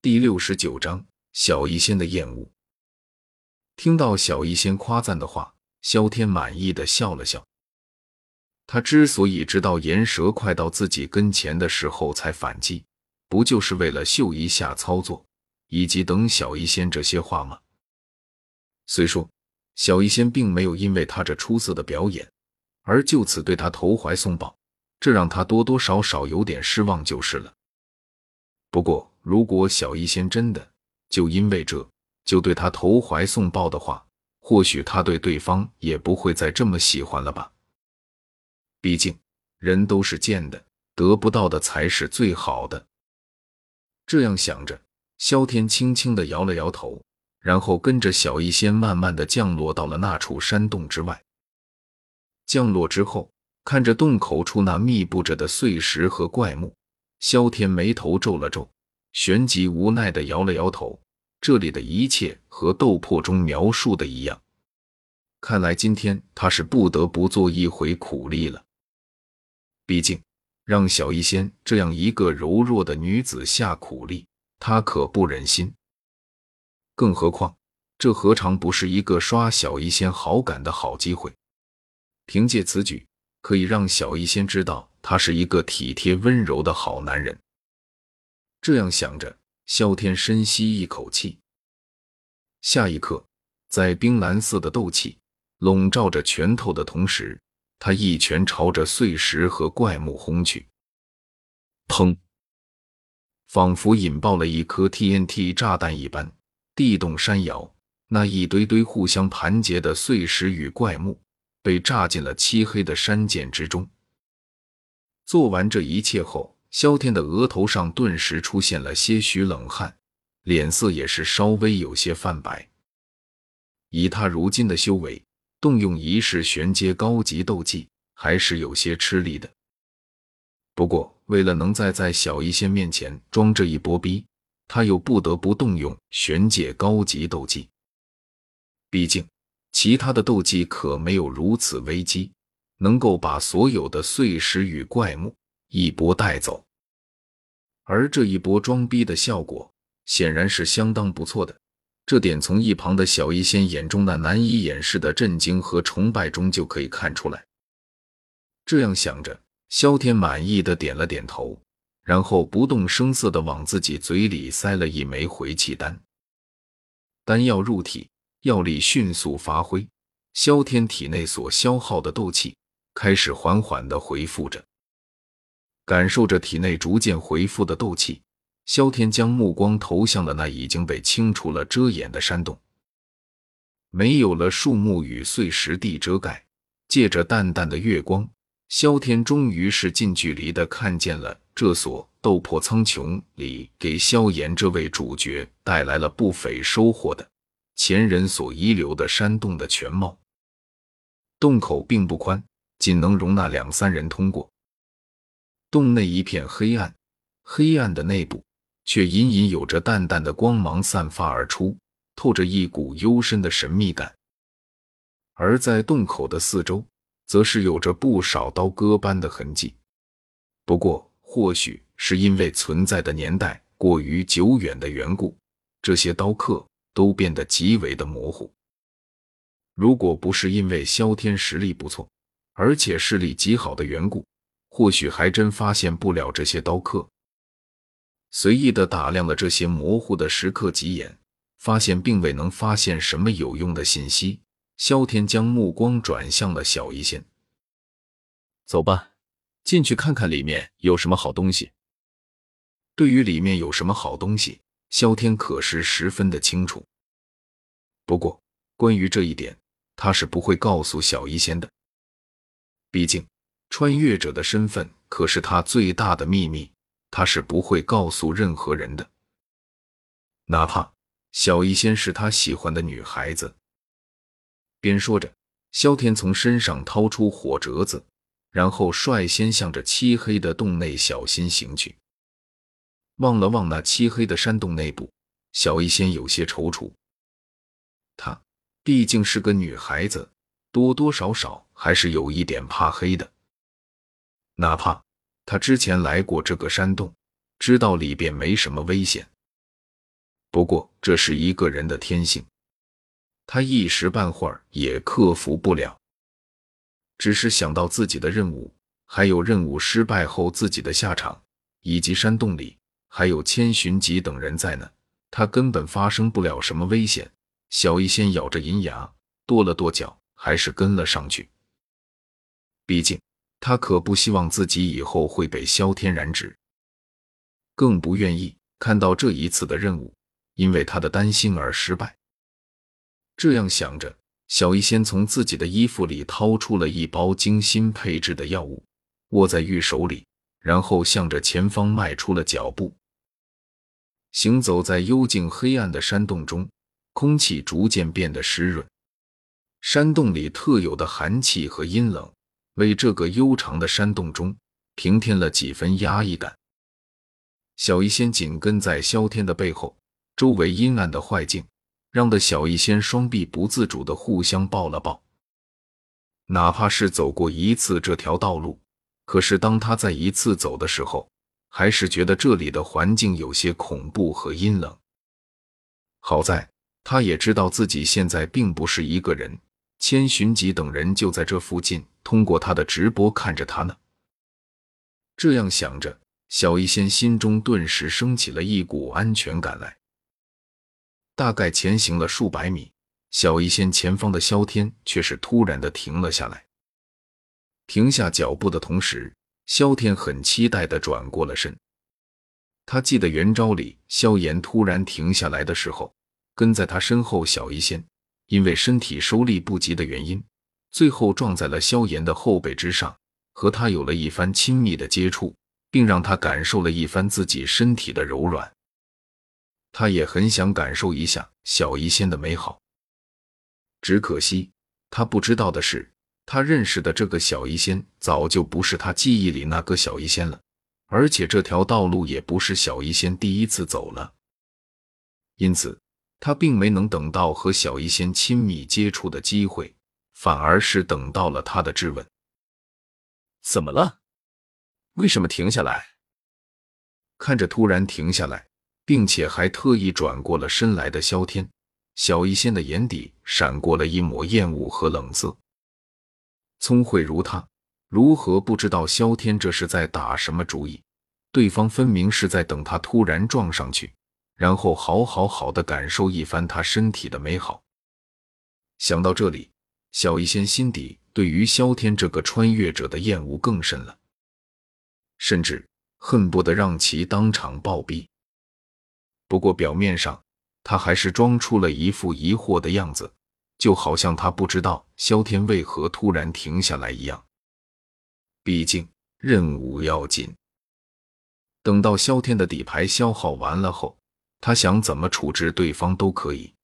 第六十九章小医仙的厌恶。听到小医仙夸赞的话，萧天满意的笑了笑。他之所以知道岩蛇快到自己跟前的时候才反击，不就是为了秀一下操作，以及等小医仙这些话吗？虽说小医仙并没有因为他这出色的表演而就此对他投怀送抱，这让他多多少少有点失望就是了。不过，如果小医仙真的就因为这就对他投怀送抱的话，或许他对对方也不会再这么喜欢了吧。毕竟人都是贱的，得不到的才是最好的。这样想着，萧天轻轻的摇了摇头，然后跟着小医仙慢慢的降落到了那处山洞之外。降落之后，看着洞口处那密布着的碎石和怪木。萧天眉头皱了皱，旋即无奈的摇了摇头。这里的一切和斗破中描述的一样，看来今天他是不得不做一回苦力了。毕竟让小医仙这样一个柔弱的女子下苦力，他可不忍心。更何况，这何尝不是一个刷小医仙好感的好机会？凭借此举，可以让小医仙知道。他是一个体贴温柔的好男人。这样想着，萧天深吸一口气。下一刻，在冰蓝色的斗气笼罩着拳头的同时，他一拳朝着碎石和怪木轰去。砰！仿佛引爆了一颗 TNT 炸弹一般，地动山摇。那一堆堆互相盘结的碎石与怪木被炸进了漆黑的山涧之中。做完这一切后，萧天的额头上顿时出现了些许冷汗，脸色也是稍微有些泛白。以他如今的修为，动用一式玄阶高级斗技还是有些吃力的。不过，为了能在在小医仙面前装这一波逼，他又不得不动用玄界高级斗技。毕竟，其他的斗技可没有如此危机。能够把所有的碎石与怪木一波带走，而这一波装逼的效果显然是相当不错的。这点从一旁的小医仙眼中那难以掩饰的震惊和崇拜中就可以看出来。这样想着，萧天满意的点了点头，然后不动声色的往自己嘴里塞了一枚回气丹。丹药入体，药力迅速发挥，萧天体内所消耗的斗气。开始缓缓的回复着，感受着体内逐渐回复的斗气，萧天将目光投向了那已经被清除了遮掩的山洞。没有了树木与碎石地遮盖，借着淡淡的月光，萧天终于是近距离的看见了这所斗破苍穹里给萧炎这位主角带来了不菲收获的前人所遗留的山洞的全貌。洞口并不宽。仅能容纳两三人通过。洞内一片黑暗，黑暗的内部却隐隐有着淡淡的光芒散发而出，透着一股幽深的神秘感。而在洞口的四周，则是有着不少刀割般的痕迹。不过，或许是因为存在的年代过于久远的缘故，这些刀刻都变得极为的模糊。如果不是因为萧天实力不错，而且视力极好的缘故，或许还真发现不了这些刀刻。随意的打量了这些模糊的石刻几眼，发现并未能发现什么有用的信息。萧天将目光转向了小医仙：“走吧，进去看看里面有什么好东西。”对于里面有什么好东西，萧天可是十分的清楚。不过，关于这一点，他是不会告诉小医仙的。毕竟，穿越者的身份可是他最大的秘密，他是不会告诉任何人的。哪怕小医仙是他喜欢的女孩子。边说着，萧天从身上掏出火折子，然后率先向着漆黑的洞内小心行去。望了望那漆黑的山洞内部，小医仙有些踌躇。她毕竟是个女孩子。多多少少还是有一点怕黑的，哪怕他之前来过这个山洞，知道里边没什么危险，不过这是一个人的天性，他一时半会儿也克服不了。只是想到自己的任务，还有任务失败后自己的下场，以及山洞里还有千寻疾等人在呢，他根本发生不了什么危险。小医仙咬着银牙，跺了跺脚，还是跟了上去。毕竟他可不希望自己以后会被萧天染指，更不愿意看到这一次的任务因为他的担心而失败。这样想着。小医仙从自己的衣服里掏出了一包精心配制的药物，握在玉手里，然后向着前方迈出了脚步。行走在幽静黑暗的山洞中，空气逐渐变得湿润，山洞里特有的寒气和阴冷，为这个悠长的山洞中平添了几分压抑感。小医仙紧跟在萧天的背后，周围阴暗的坏境。让的小医仙双臂不自主的互相抱了抱。哪怕是走过一次这条道路，可是当他再一次走的时候，还是觉得这里的环境有些恐怖和阴冷。好在他也知道自己现在并不是一个人，千寻疾等人就在这附近，通过他的直播看着他呢。这样想着，小医仙心中顿时升起了一股安全感来。大概前行了数百米，小医仙前方的萧天却是突然的停了下来。停下脚步的同时，萧天很期待的转过了身。他记得元招里萧炎突然停下来的时候，跟在他身后小医仙因为身体收力不及的原因，最后撞在了萧炎的后背之上，和他有了一番亲密的接触，并让他感受了一番自己身体的柔软。他也很想感受一下小医仙的美好，只可惜他不知道的是，他认识的这个小医仙早就不是他记忆里那个小医仙了，而且这条道路也不是小医仙第一次走了，因此他并没能等到和小医仙亲密接触的机会，反而是等到了他的质问：“怎么了？为什么停下来？”看着突然停下来。并且还特意转过了身来的萧天，小医仙的眼底闪过了一抹厌恶和冷色。聪慧如他，如何不知道萧天这是在打什么主意？对方分明是在等他突然撞上去，然后好好好的感受一番他身体的美好。想到这里，小医仙心底对于萧天这个穿越者的厌恶更深了，甚至恨不得让其当场暴毙。不过表面上，他还是装出了一副疑惑的样子，就好像他不知道萧天为何突然停下来一样。毕竟任务要紧。等到萧天的底牌消耗完了后，他想怎么处置对方都可以。